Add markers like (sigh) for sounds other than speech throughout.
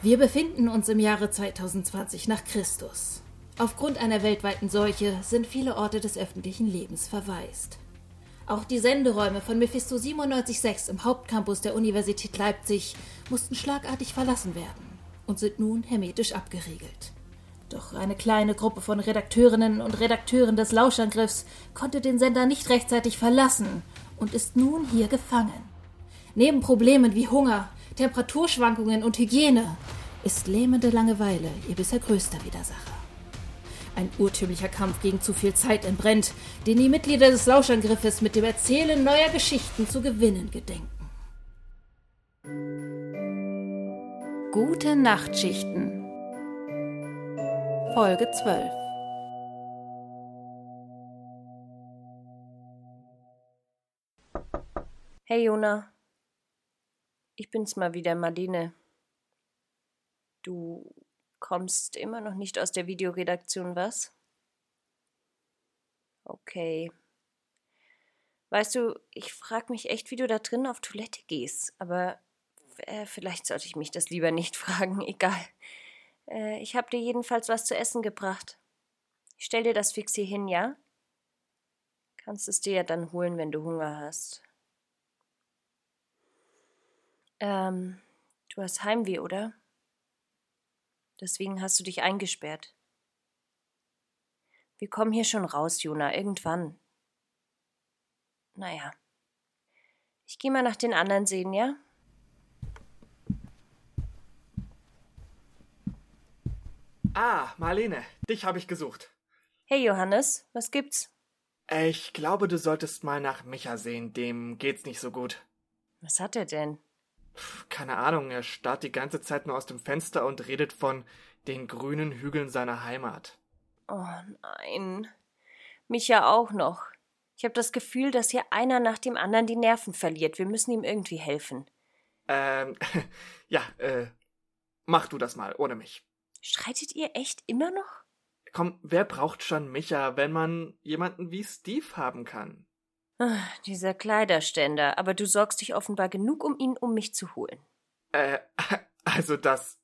Wir befinden uns im Jahre 2020 nach Christus. Aufgrund einer weltweiten Seuche sind viele Orte des öffentlichen Lebens verwaist. Auch die Senderäume von Mephisto 97.6 im Hauptcampus der Universität Leipzig mussten schlagartig verlassen werden und sind nun hermetisch abgeriegelt. Doch eine kleine Gruppe von Redakteurinnen und Redakteuren des Lauschangriffs konnte den Sender nicht rechtzeitig verlassen und ist nun hier gefangen. Neben Problemen wie Hunger, Temperaturschwankungen und Hygiene ist lähmende Langeweile ihr bisher größter Widersacher. Ein urtümlicher Kampf gegen zu viel Zeit entbrennt, den die Mitglieder des Lauschangriffes mit dem Erzählen neuer Geschichten zu gewinnen gedenken. Gute Nachtschichten Folge 12 Hey Jona, ich bin's mal wieder, Marlene. Du kommst immer noch nicht aus der Videoredaktion, was? Okay. Weißt du, ich frag mich echt, wie du da drin auf Toilette gehst, aber äh, vielleicht sollte ich mich das lieber nicht (laughs) fragen, egal. Äh, ich hab dir jedenfalls was zu essen gebracht. Ich stell dir das fix hier hin, ja? Kannst es dir ja dann holen, wenn du Hunger hast. Ähm, du hast Heimweh, oder? Deswegen hast du dich eingesperrt. Wir kommen hier schon raus, Jona, irgendwann. Naja. Ich geh mal nach den anderen sehen, ja? Ah, Marlene, dich habe ich gesucht. Hey Johannes, was gibt's? Ich glaube, du solltest mal nach Micha sehen, dem geht's nicht so gut. Was hat er denn? Keine Ahnung, er starrt die ganze Zeit nur aus dem Fenster und redet von den grünen Hügeln seiner Heimat. Oh nein. Mich ja auch noch. Ich habe das Gefühl, dass hier einer nach dem anderen die Nerven verliert. Wir müssen ihm irgendwie helfen. Ähm, (laughs) ja, äh, mach du das mal, ohne mich. Streitet ihr echt immer noch? Komm, wer braucht schon Micha, wenn man jemanden wie Steve haben kann? Ach, dieser Kleiderständer, aber du sorgst dich offenbar genug um ihn, um mich zu holen. Äh, (laughs) also das.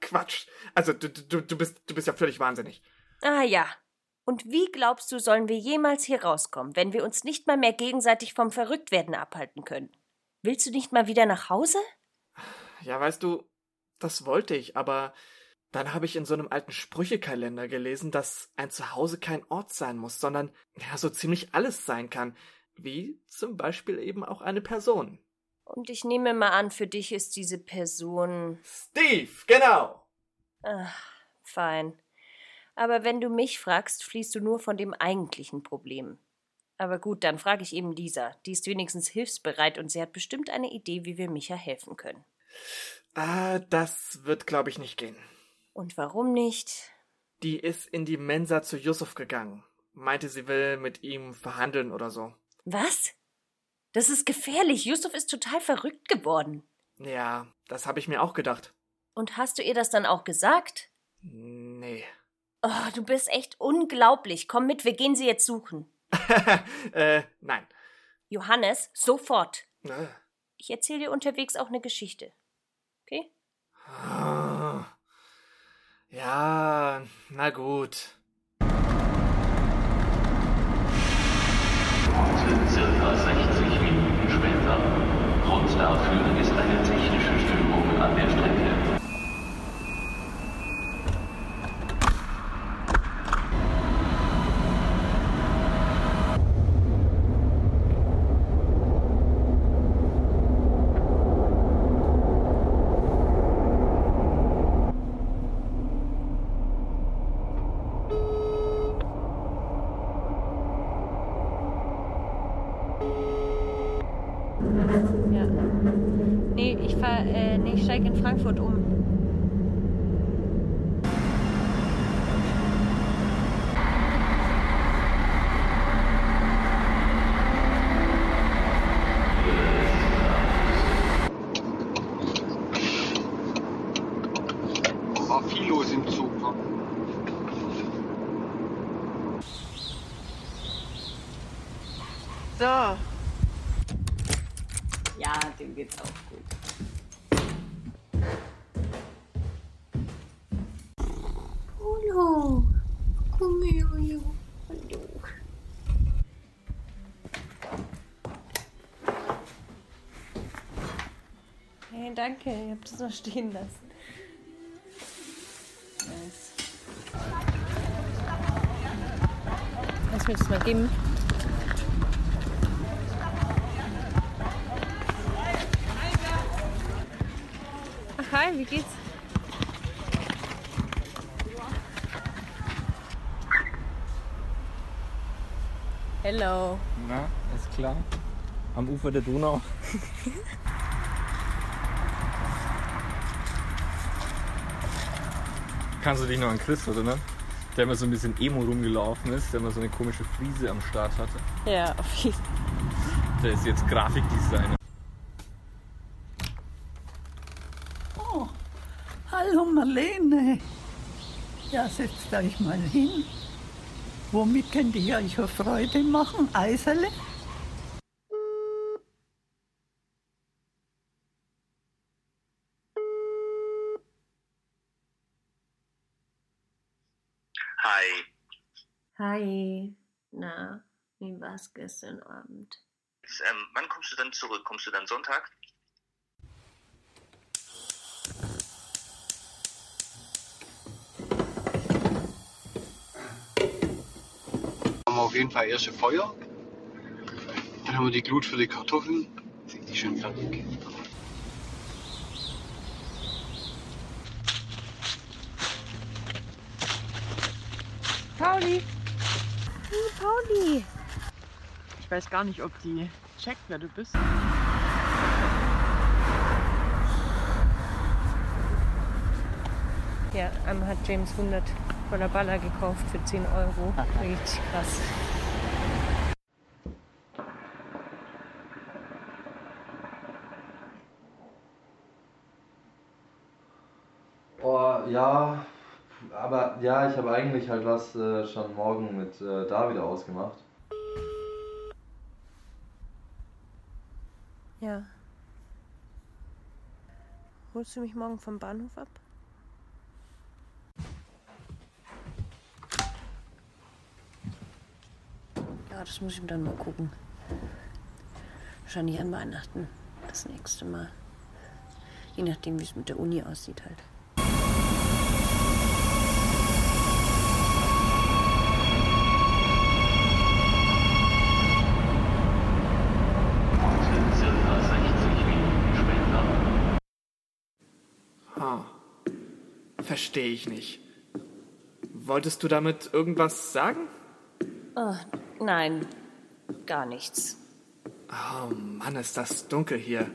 Quatsch. Also du, du, du bist du bist ja völlig wahnsinnig. Ah ja. Und wie glaubst du, sollen wir jemals hier rauskommen, wenn wir uns nicht mal mehr gegenseitig vom Verrücktwerden abhalten können? Willst du nicht mal wieder nach Hause? Ja, weißt du, das wollte ich, aber dann habe ich in so einem alten Sprüchekalender gelesen, dass ein Zuhause kein Ort sein muss, sondern ja so ziemlich alles sein kann, wie zum Beispiel eben auch eine Person. Und ich nehme mal an, für dich ist diese Person. Steve, genau. Ach, fein. Aber wenn du mich fragst, fließt du nur von dem eigentlichen Problem. Aber gut, dann frage ich eben Lisa. Die ist wenigstens hilfsbereit und sie hat bestimmt eine Idee, wie wir Micha helfen können. Ah, das wird, glaube ich, nicht gehen. Und warum nicht? Die ist in die Mensa zu Yusuf gegangen. Meinte, sie will mit ihm verhandeln oder so. Was? Das ist gefährlich. Yusuf ist total verrückt geworden. Ja, das habe ich mir auch gedacht. Und hast du ihr das dann auch gesagt? Nee. Oh, du bist echt unglaublich. Komm mit, wir gehen sie jetzt suchen. (laughs) äh, nein. Johannes, sofort. Äh. Ich erzähle dir unterwegs auch eine Geschichte. Okay? Ja, na gut. Circa 60 Minuten später. Grund dafür ist eine technische Störung an der Strecke. Ja. Nee, ich fahr, äh, nee, ich steig in Frankfurt um. War viel los im Zug. Ne? So. Ja, dem geht's auch gut. Danke. Ihr habt es noch stehen lassen. Nice. Du mir das mal geben? Ach, hi, wie geht's? Hello. Na, ist klar. Am Ufer der Donau. (laughs) Kannst du dich noch an Chris erinnern? Der immer so ein bisschen emo rumgelaufen ist, der immer so eine komische Frise am Start hatte. Ja, auf jeden Fall. Der ist jetzt Grafikdesigner. Oh, hallo Marlene. Ja, setzt euch mal hin. Womit könnt ihr euch eine Freude machen? Eiserle? Hi. Hi. Na, wie war's gestern Abend? Ähm, wann kommst du dann zurück? Kommst du dann Sonntag? haben wir auf jeden Fall erste Feuer. Dann haben wir die Glut für die Kartoffeln. Sind die schon fertig? Pauli! Ich weiß gar nicht, ob die checkt, wer du bist. Ja, einmal hat James 100 Dollar Baller gekauft für 10 Euro. Richtig krass. Oh, ja, aber ja, ich habe eigentlich halt was äh, schon morgen mit äh, David ausgemacht. Ja. Holst du mich morgen vom Bahnhof ab? Ja, das muss ich mir dann mal gucken. Wahrscheinlich an Weihnachten. Das nächste Mal. Je nachdem, wie es mit der Uni aussieht halt. Verstehe ich nicht. Wolltest du damit irgendwas sagen? Oh, nein, gar nichts. Oh Mann, ist das dunkel hier.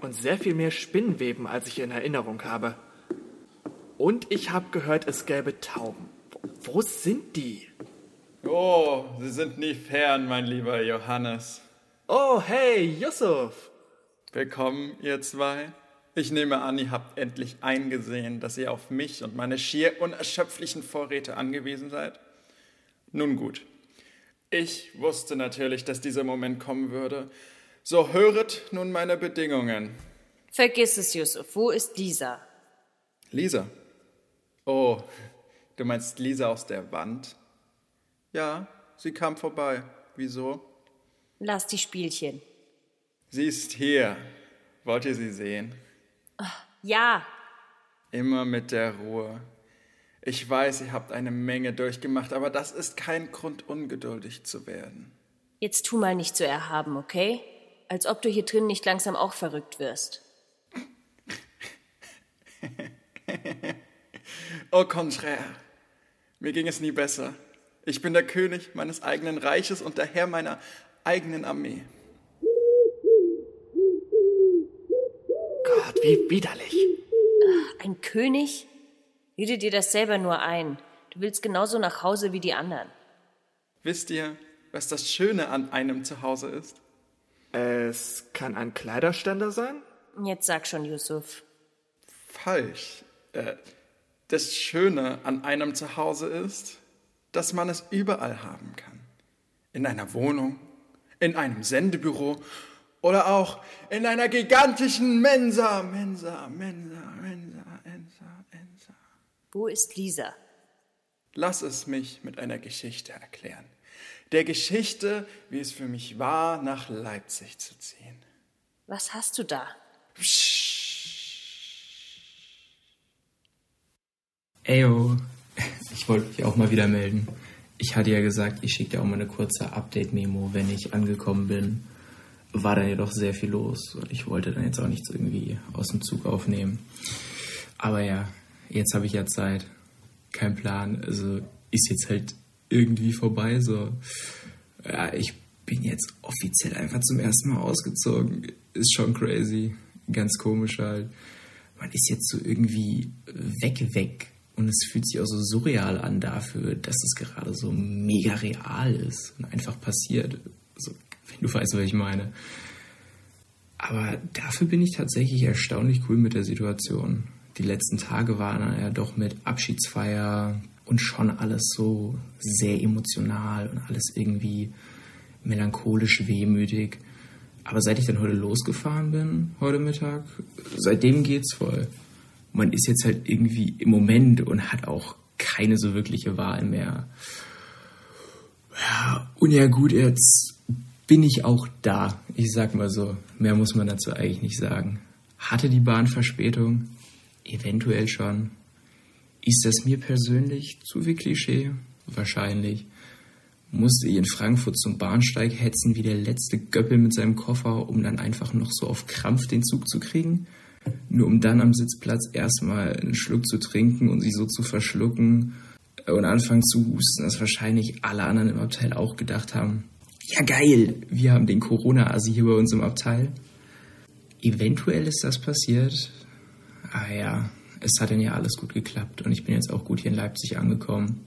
Und sehr viel mehr Spinnenweben, als ich in Erinnerung habe. Und ich habe gehört, es gäbe Tauben. Wo, wo sind die? Oh, Sie sind nie fern, mein lieber Johannes. Oh, hey, Yusuf. Willkommen, ihr zwei. Ich nehme an, ihr habt endlich eingesehen, dass ihr auf mich und meine schier unerschöpflichen Vorräte angewiesen seid. Nun gut. Ich wusste natürlich, dass dieser Moment kommen würde. So höret nun meine Bedingungen. Vergiss es, Yusuf. Wo ist Lisa? Lisa. Oh, du meinst Lisa aus der Wand? Ja, sie kam vorbei. Wieso? Lass die Spielchen. Sie ist hier. Wollt ihr sie sehen? Ja, Immer mit der Ruhe. Ich weiß, ihr habt eine Menge durchgemacht, aber das ist kein Grund, ungeduldig zu werden. jetzt tu mal nicht so erhaben, okay? Als ob du hier drin nicht langsam auch verrückt wirst. (laughs) Au contraire. Mir ging es nie besser. Ich bin der König meines eigenen Reiches und der Herr meiner eigenen Armee. Gott, wie widerlich. Ein König? Rede dir das selber nur ein. Du willst genauso nach Hause wie die anderen. Wisst ihr, was das Schöne an einem Zuhause ist? Es kann ein Kleiderständer sein? Jetzt sag schon, Yusuf. Falsch. Äh, das Schöne an einem Zuhause ist, dass man es überall haben kann. In einer Wohnung, in einem Sendebüro oder auch in einer gigantischen Mensa, Mensa, Mensa, Mensa, Mensa, Mensa. Wo ist Lisa? Lass es mich mit einer Geschichte erklären. Der Geschichte, wie es für mich war, nach Leipzig zu ziehen. Was hast du da? Eyo, ich wollte mich auch mal wieder melden. Ich hatte ja gesagt, ich schicke dir auch mal eine kurze Update-Memo, wenn ich angekommen bin. War dann jedoch sehr viel los. Ich wollte dann jetzt auch nichts irgendwie aus dem Zug aufnehmen. Aber ja, jetzt habe ich ja Zeit. Kein Plan. Also ist jetzt halt irgendwie vorbei. So, ja, ich bin jetzt offiziell einfach zum ersten Mal ausgezogen. Ist schon crazy. Ganz komisch halt. Man ist jetzt so irgendwie weg, weg. Und es fühlt sich auch so surreal an dafür, dass es gerade so mega real ist und einfach passiert. So, wenn du weißt, was ich meine. Aber dafür bin ich tatsächlich erstaunlich cool mit der Situation. Die letzten Tage waren ja doch mit Abschiedsfeier und schon alles so sehr emotional und alles irgendwie melancholisch wehmütig. Aber seit ich dann heute losgefahren bin, heute Mittag, seitdem geht's voll. Man ist jetzt halt irgendwie im Moment und hat auch keine so wirkliche Wahl mehr. Ja, und ja gut, jetzt bin ich auch da. Ich sag mal so, mehr muss man dazu eigentlich nicht sagen. Hatte die Bahn Verspätung? Eventuell schon. Ist das mir persönlich zu viel Klischee? Wahrscheinlich. Musste ich in Frankfurt zum Bahnsteig hetzen wie der letzte Göppel mit seinem Koffer, um dann einfach noch so auf Krampf den Zug zu kriegen? Nur um dann am Sitzplatz erstmal einen Schluck zu trinken und sich so zu verschlucken und anfangen zu husten, dass wahrscheinlich alle anderen im Abteil auch gedacht haben, ja geil, wir haben den Corona-Asi hier bei uns im Abteil. Eventuell ist das passiert. Ah ja, es hat dann ja alles gut geklappt und ich bin jetzt auch gut hier in Leipzig angekommen.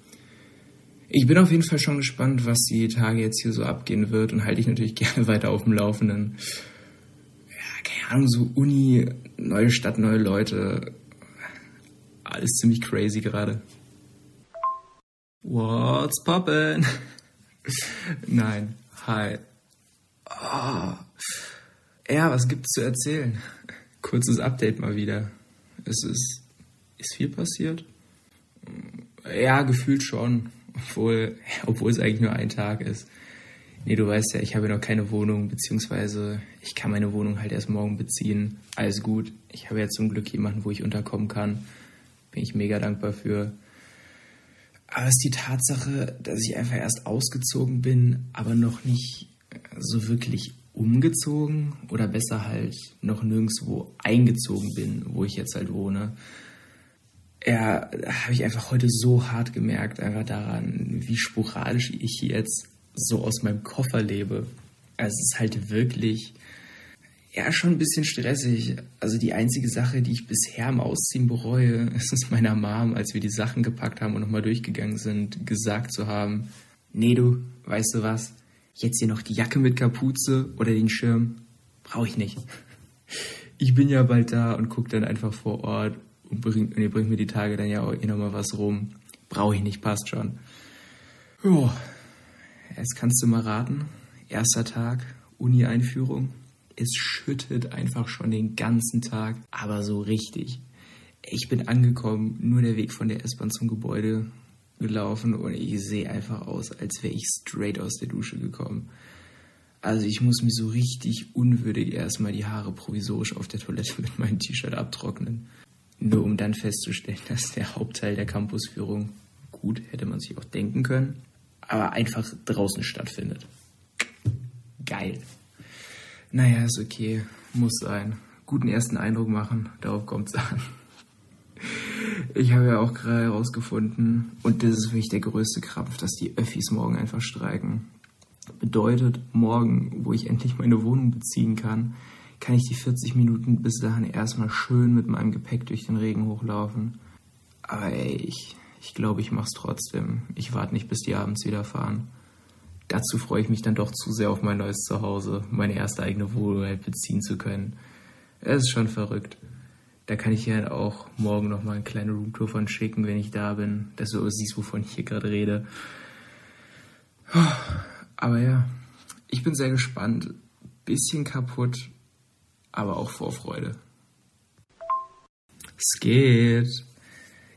Ich bin auf jeden Fall schon gespannt, was die Tage jetzt hier so abgehen wird und halte ich natürlich (laughs) gerne weiter auf dem Laufenden. Ja, keine Ahnung, so Uni, neue Stadt, neue Leute. Alles ziemlich crazy gerade. What's poppin'? (laughs) Nein, hi. Oh. Ja, was gibt's zu erzählen? Kurzes Update mal wieder. Es ist, ist viel passiert? Ja, gefühlt schon. Obwohl, (laughs) obwohl es eigentlich nur ein Tag ist. Nee, du weißt ja, ich habe noch keine Wohnung, beziehungsweise ich kann meine Wohnung halt erst morgen beziehen. Alles gut. Ich habe ja zum Glück jemanden, wo ich unterkommen kann. Bin ich mega dankbar für. Aber es ist die Tatsache, dass ich einfach erst ausgezogen bin, aber noch nicht so wirklich umgezogen oder besser halt noch nirgendwo eingezogen bin, wo ich jetzt halt wohne ja, habe ich einfach heute so hart gemerkt, einfach daran, wie sporadisch ich jetzt so aus meinem Koffer lebe. Also es ist halt wirklich, ja, schon ein bisschen stressig. Also die einzige Sache, die ich bisher am Ausziehen bereue, (laughs) ist es meiner Mom, als wir die Sachen gepackt haben und nochmal durchgegangen sind, gesagt zu haben, nee du, weißt du was, jetzt hier noch die Jacke mit Kapuze oder den Schirm, brauche ich nicht. (laughs) Ich bin ja bald da und gucke dann einfach vor Ort und, bringt, und ihr bringt mir die Tage dann ja auch eh nochmal was rum. Brauche ich nicht, passt schon. Jo, jetzt kannst du mal raten. Erster Tag, Uni-Einführung. Es schüttet einfach schon den ganzen Tag, aber so richtig. Ich bin angekommen, nur der Weg von der S-Bahn zum Gebäude gelaufen und ich sehe einfach aus, als wäre ich straight aus der Dusche gekommen. Also ich muss mir so richtig unwürdig erstmal die Haare provisorisch auf der Toilette mit meinem T-Shirt abtrocknen. Nur um dann festzustellen, dass der Hauptteil der Campusführung, gut, hätte man sich auch denken können, aber einfach draußen stattfindet. Geil. Naja, ist okay. Muss sein. Guten ersten Eindruck machen, darauf kommt es an. Ich habe ja auch gerade herausgefunden, und das ist für mich der größte Krampf, dass die Öffis morgen einfach streiken. Bedeutet, morgen, wo ich endlich meine Wohnung beziehen kann, kann ich die 40 Minuten bis dahin erstmal schön mit meinem Gepäck durch den Regen hochlaufen. Aber ey, ich, ich glaube, ich mach's trotzdem. Ich warte nicht, bis die abends wieder fahren. Dazu freue ich mich dann doch zu sehr auf mein neues Zuhause, meine erste eigene Wohnung halt beziehen zu können. Es ist schon verrückt. Da kann ich ja auch morgen noch mal eine kleine Roomtour von schicken, wenn ich da bin, dass du siehst, wovon ich hier gerade rede. Aber ja, ich bin sehr gespannt. Bisschen kaputt, aber auch Vorfreude. Es geht.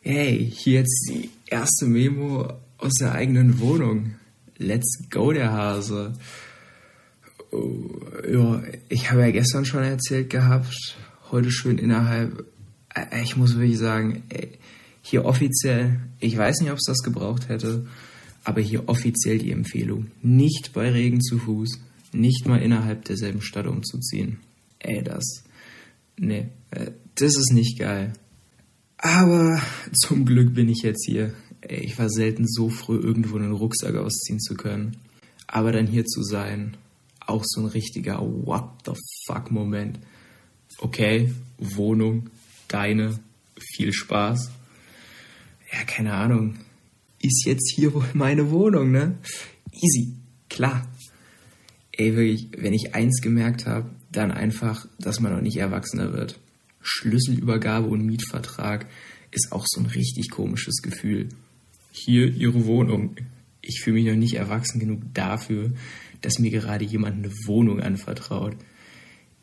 Hey, hier jetzt die erste Memo aus der eigenen Wohnung. Let's go, der Hase. Oh, ja, ich habe ja gestern schon erzählt gehabt, heute schön innerhalb. Äh, ich muss wirklich sagen, ey, Hier offiziell, ich weiß nicht, ob es das gebraucht hätte, aber hier offiziell die Empfehlung, nicht bei Regen zu Fuß, nicht mal innerhalb derselben Stadt umzuziehen. Ey, das, nee, äh, das ist nicht geil. Aber zum Glück bin ich jetzt hier. Ey, ich war selten so früh, irgendwo einen Rucksack ausziehen zu können. Aber dann hier zu sein, auch so ein richtiger What the fuck Moment. Okay, Wohnung, deine, viel Spaß. Ja, keine Ahnung. Ist jetzt hier wohl meine Wohnung, ne? Easy, klar. Ey, wirklich, wenn ich eins gemerkt habe, dann einfach, dass man noch nicht erwachsener wird. Schlüsselübergabe und Mietvertrag ist auch so ein richtig komisches Gefühl. Hier Ihre Wohnung. Ich fühle mich noch nicht erwachsen genug dafür, dass mir gerade jemand eine Wohnung anvertraut.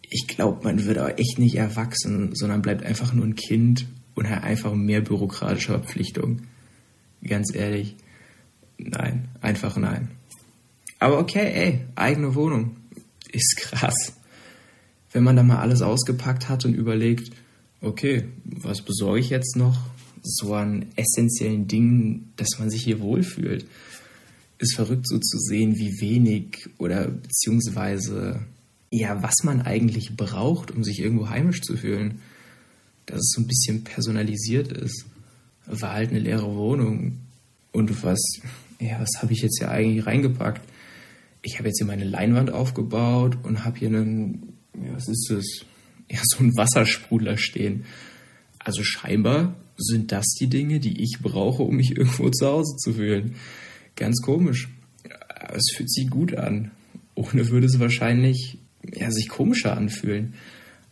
Ich glaube, man wird auch echt nicht erwachsen, sondern bleibt einfach nur ein Kind und hat einfach mehr bürokratische Verpflichtungen. Ganz ehrlich, nein, einfach nein. Aber okay, ey, eigene Wohnung. Ist krass. Wenn man da mal alles ausgepackt hat und überlegt, okay, was besorge ich jetzt noch? So an essentiellen Dingen, dass man sich hier wohlfühlt. Ist verrückt so zu sehen, wie wenig oder beziehungsweise ja, was man eigentlich braucht, um sich irgendwo heimisch zu fühlen. Dass es so ein bisschen personalisiert ist. War halt eine leere Wohnung. Und was, ja, was habe ich jetzt hier eigentlich reingepackt? Ich habe jetzt hier meine Leinwand aufgebaut und habe hier einen, ja, was ist das? Ja, so einen Wassersprudler stehen. Also scheinbar sind das die Dinge, die ich brauche, um mich (laughs) irgendwo zu Hause zu fühlen. Ganz komisch. Es fühlt sich gut an. Ohne würde es wahrscheinlich ja, sich komischer anfühlen.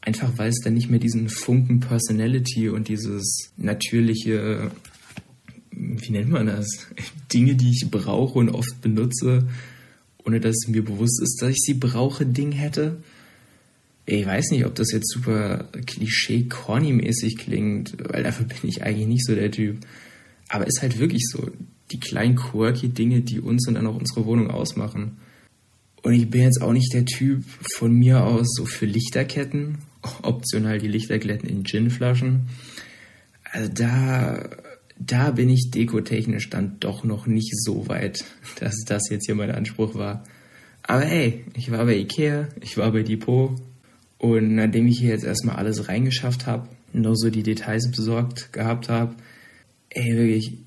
Einfach weil es dann nicht mehr diesen Funken Personality und dieses natürliche, wie nennt man das? (laughs) Dinge, die ich brauche und oft benutze, ohne dass mir bewusst ist, dass ich sie brauche, Ding hätte. Ich weiß nicht, ob das jetzt super klischee-corny-mäßig klingt, weil dafür bin ich eigentlich nicht so der Typ. Aber ist halt wirklich so. Die kleinen quirky Dinge, die uns und dann auch unsere Wohnung ausmachen. Und ich bin jetzt auch nicht der Typ von mir aus so für Lichterketten, (laughs) optional die Lichterketten in Ginflaschen. Also da, da bin ich dekotechnisch dann doch noch nicht so weit, (laughs) dass das jetzt hier mein Anspruch war. Aber hey, ich war bei Ikea, ich war bei Depot und nachdem ich hier jetzt erstmal alles reingeschafft habe, nur so die Details besorgt gehabt habe, ey wirklich,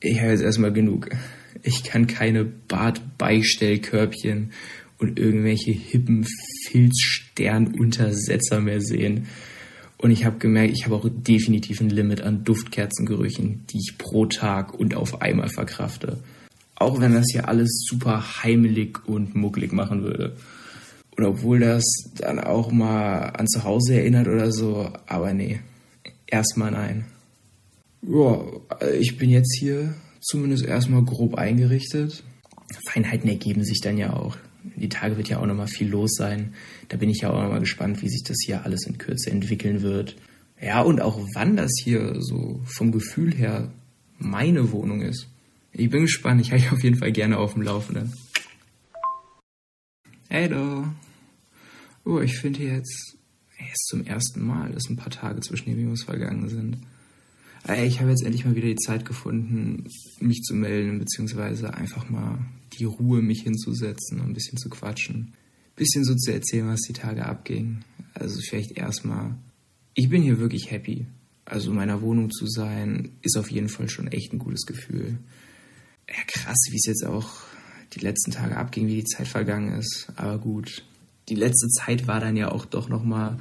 ich habe jetzt erstmal genug. Ich kann keine Badbeistellkörbchen und irgendwelche hippen Filzsternuntersetzer mehr sehen. Und ich habe gemerkt, ich habe auch definitiv ein Limit an Duftkerzengerüchen, die ich pro Tag und auf einmal verkrafte. Auch wenn das hier alles super heimelig und mucklig machen würde. Und obwohl das dann auch mal an zu Hause erinnert oder so, aber nee, erstmal nein. Ja, ich bin jetzt hier zumindest erstmal grob eingerichtet. Feinheiten ergeben sich dann ja auch. Die Tage wird ja auch nochmal viel los sein. Da bin ich ja auch nochmal gespannt, wie sich das hier alles in Kürze entwickeln wird. Ja, und auch wann das hier so vom Gefühl her meine Wohnung ist. Ich bin gespannt. Ich halte auf jeden Fall gerne auf dem Laufenden. Hey du. Oh, ich finde jetzt, erst zum ersten Mal, dass ein paar Tage zwischen den Videos vergangen sind. Ich habe jetzt endlich mal wieder die Zeit gefunden, mich zu melden, beziehungsweise einfach mal die Ruhe, mich hinzusetzen und ein bisschen zu quatschen. Ein bisschen so zu erzählen, was die Tage abging. Also vielleicht erstmal, ich bin hier wirklich happy. Also in meiner Wohnung zu sein, ist auf jeden Fall schon echt ein gutes Gefühl. Ja, krass, wie es jetzt auch die letzten Tage abging, wie die Zeit vergangen ist. Aber gut, die letzte Zeit war dann ja auch doch nochmal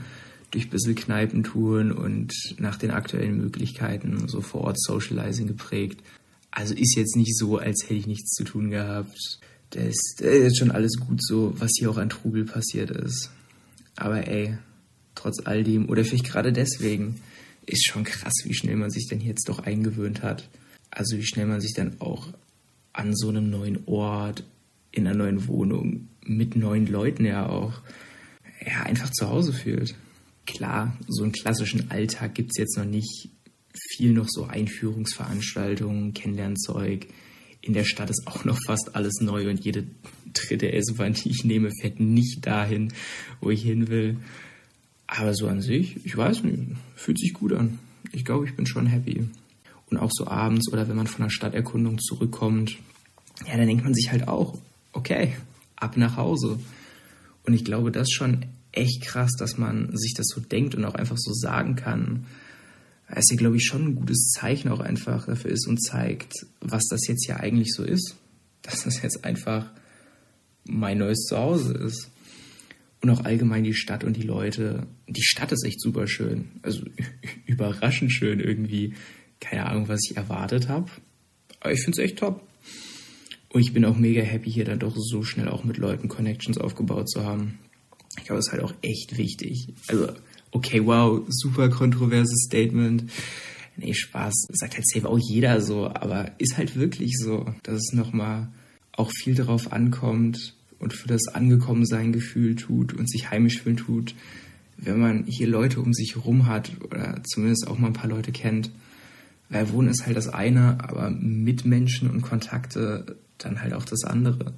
durch ein bisschen Kneipentouren und nach den aktuellen Möglichkeiten so vor Ort Socializing geprägt. Also ist jetzt nicht so, als hätte ich nichts zu tun gehabt. Das ist, ist schon alles gut so, was hier auch an Trubel passiert ist. Aber ey, trotz all dem, oder vielleicht gerade deswegen, ist schon krass, wie schnell man sich denn jetzt doch eingewöhnt hat. Also wie schnell man sich dann auch an so einem neuen Ort, in einer neuen Wohnung, mit neuen Leuten ja auch, ja, einfach zu Hause fühlt. Klar, so einen klassischen Alltag gibt es jetzt noch nicht. Viel noch so Einführungsveranstaltungen, Kennenlernzeug. In der Stadt ist auch noch fast alles neu und jede dritte S-Bahn, die ich nehme, fährt nicht dahin, wo ich hin will. Aber so an sich, ich weiß nicht, fühlt sich gut an. Ich glaube, ich bin schon happy. Und auch so abends oder wenn man von der Stadterkundung zurückkommt, ja, dann denkt man sich halt auch, okay, ab nach Hause. Und ich glaube, das ist schon echt krass, dass man sich das so denkt und auch einfach so sagen kann. Es ist ja, glaube ich, schon ein gutes Zeichen auch einfach dafür ist und zeigt, was das jetzt ja eigentlich so ist. Dass das jetzt einfach mein neues Zuhause ist. Und auch allgemein die Stadt und die Leute. Die Stadt ist echt super schön. Also (laughs) überraschend schön irgendwie. Keine Ahnung, was ich erwartet habe. Aber ich finde es echt top. Und ich bin auch mega happy, hier dann doch so schnell auch mit Leuten Connections aufgebaut zu haben. Ich glaube, das ist halt auch echt wichtig. Also, okay, wow, super kontroverses Statement. Nee, Spaß, sagt halt safe auch jeder so, aber ist halt wirklich so, dass es nochmal auch viel darauf ankommt und für das Angekommensein Gefühl tut und sich heimisch fühlen tut, wenn man hier Leute um sich herum hat oder zumindest auch mal ein paar Leute kennt. Weil Wohnen ist halt das eine, aber Mitmenschen und Kontakte dann halt auch das andere.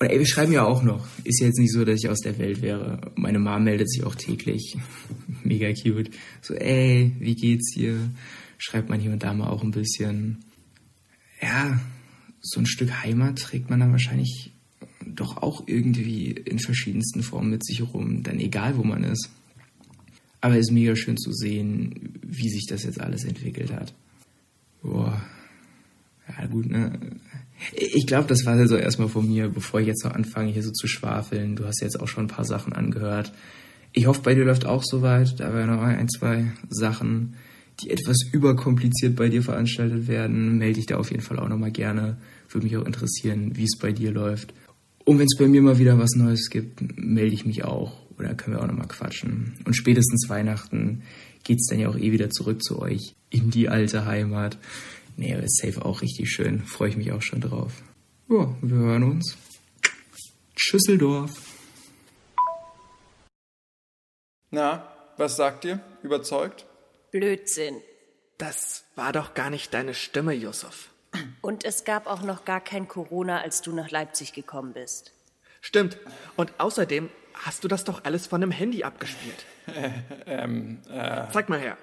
Und ey, wir schreiben ja auch noch. Ist ja jetzt nicht so, dass ich aus der Welt wäre. Meine Mom meldet sich auch täglich. (laughs) Mega cute. So, ey, wie geht's dir? Schreibt man hier und da mal auch ein bisschen. Ja, so ein Stück Heimat trägt man dann wahrscheinlich doch auch irgendwie in verschiedensten Formen mit sich rum. Dann egal, wo man ist. Aber es ist mega schön zu sehen, wie sich das jetzt alles entwickelt hat. Boah. Ja, gut, ne? Ich glaube, das war so also erstmal von mir, bevor ich jetzt noch anfange, hier so zu schwafeln. Du hast jetzt auch schon ein paar Sachen angehört. Ich hoffe, bei dir läuft auch soweit. Da wären noch ein, zwei Sachen, die etwas überkompliziert bei dir veranstaltet werden. Melde dich da auf jeden Fall auch nochmal gerne. Würde mich auch interessieren, wie es bei dir läuft. Und wenn es bei mir mal wieder was Neues gibt, melde ich mich auch. Oder können wir auch nochmal quatschen. Und spätestens Weihnachten geht's dann ja auch eh wieder zurück zu euch in die alte Heimat. Nee, ist safe auch richtig schön. Freue ich mich auch schon drauf. Ja, wir hören uns. Schüsseldorf. Na, was sagt ihr? Überzeugt? Blödsinn. Das war doch gar nicht deine Stimme, Yusuf. Und es gab auch noch gar kein Corona, als du nach Leipzig gekommen bist. Stimmt. Und außerdem hast du das doch alles von einem Handy abgespielt. Äh, (laughs) ähm, äh. Zeig mal her.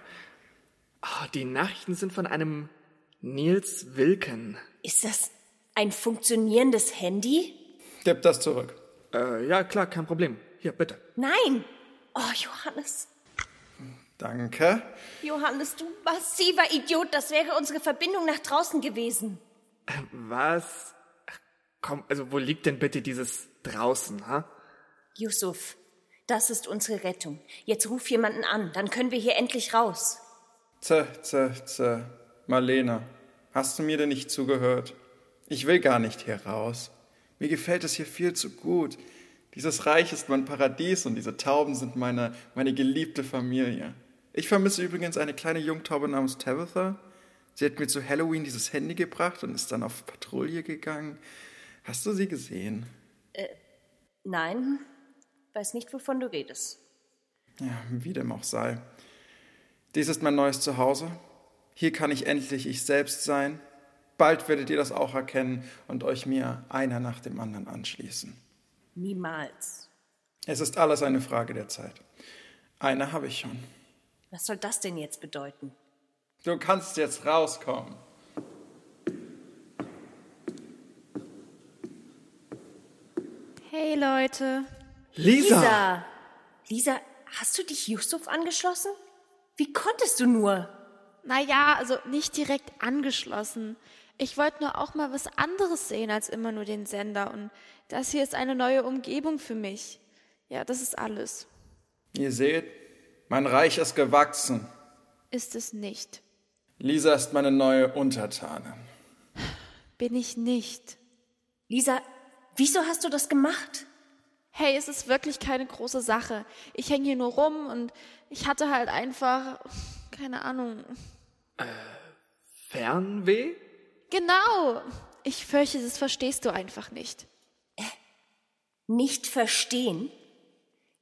Oh, die Nachrichten sind von einem Nils Wilken. Ist das ein funktionierendes Handy? Gib das zurück. Äh, ja, klar, kein Problem. Hier, bitte. Nein! Oh, Johannes. Danke. Johannes, du massiver Idiot. Das wäre unsere Verbindung nach draußen gewesen. Äh, was? Komm, also wo liegt denn bitte dieses draußen, ha? Yusuf, das ist unsere Rettung. Jetzt ruf jemanden an, dann können wir hier endlich raus. Zäh, zäh, zäh. Marlene, hast du mir denn nicht zugehört? Ich will gar nicht hier raus. Mir gefällt es hier viel zu gut. Dieses Reich ist mein Paradies und diese Tauben sind meine, meine geliebte Familie. Ich vermisse übrigens eine kleine Jungtaube namens Tabitha. Sie hat mir zu Halloween dieses Handy gebracht und ist dann auf Patrouille gegangen. Hast du sie gesehen? Äh, nein. Weiß nicht, wovon du redest. Ja, wie dem auch sei. Dies ist mein neues Zuhause. Hier kann ich endlich ich selbst sein. Bald werdet ihr das auch erkennen und euch mir einer nach dem anderen anschließen. Niemals. Es ist alles eine Frage der Zeit. Eine habe ich schon. Was soll das denn jetzt bedeuten? Du kannst jetzt rauskommen. Hey Leute. Lisa! Lisa! Lisa, hast du dich Yusuf angeschlossen? Wie konntest du nur? Naja, also nicht direkt angeschlossen. Ich wollte nur auch mal was anderes sehen als immer nur den Sender. Und das hier ist eine neue Umgebung für mich. Ja, das ist alles. Ihr seht, mein Reich ist gewachsen. Ist es nicht. Lisa ist meine neue Untertanin. Bin ich nicht. Lisa, wieso hast du das gemacht? Hey, es ist wirklich keine große Sache. Ich hänge hier nur rum und ich hatte halt einfach, keine Ahnung, äh, Fernweh? Genau. Ich fürchte, das verstehst du einfach nicht. Äh, nicht verstehen?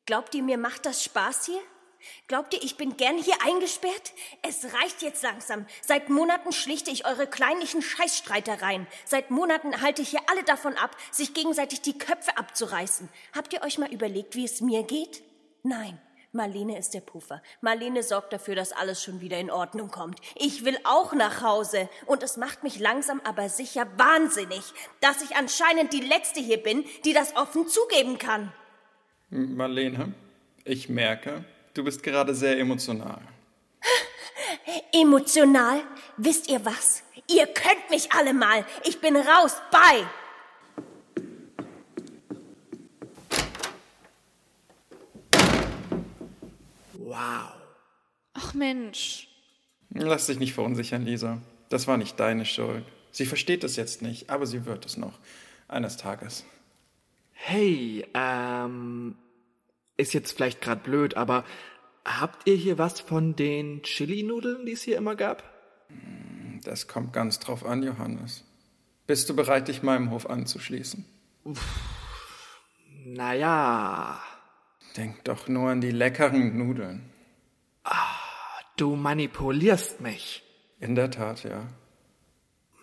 Glaubt ihr, mir macht das Spaß hier? Glaubt ihr, ich bin gern hier eingesperrt? Es reicht jetzt langsam. Seit Monaten schlichte ich eure kleinlichen Scheißstreitereien. Seit Monaten halte ich hier alle davon ab, sich gegenseitig die Köpfe abzureißen. Habt ihr euch mal überlegt, wie es mir geht? Nein. Marlene ist der Puffer. Marlene sorgt dafür, dass alles schon wieder in Ordnung kommt. Ich will auch nach Hause. Und es macht mich langsam aber sicher wahnsinnig, dass ich anscheinend die Letzte hier bin, die das offen zugeben kann. Marlene, ich merke, du bist gerade sehr emotional. (laughs) Emotional? Wisst ihr was? Ihr könnt mich alle mal. Ich bin raus. Bye. Wow. Ach Mensch. Lass dich nicht verunsichern, Lisa. Das war nicht deine Schuld. Sie versteht es jetzt nicht, aber sie wird es noch. Eines Tages. Hey, ähm, ist jetzt vielleicht gerade blöd, aber habt ihr hier was von den Chili-Nudeln, die es hier immer gab? Das kommt ganz drauf an, Johannes. Bist du bereit, dich meinem Hof anzuschließen? Naja. Denk doch nur an die leckeren Nudeln. Du manipulierst mich. In der Tat, ja.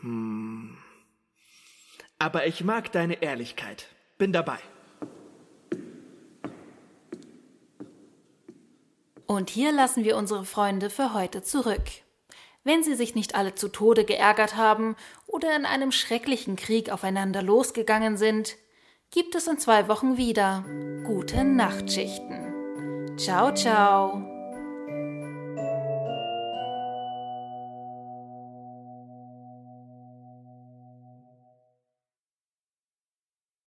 Hm. Aber ich mag deine Ehrlichkeit. Bin dabei. Und hier lassen wir unsere Freunde für heute zurück. Wenn sie sich nicht alle zu Tode geärgert haben oder in einem schrecklichen Krieg aufeinander losgegangen sind, gibt es in zwei Wochen wieder gute Nachtschichten. Ciao, ciao.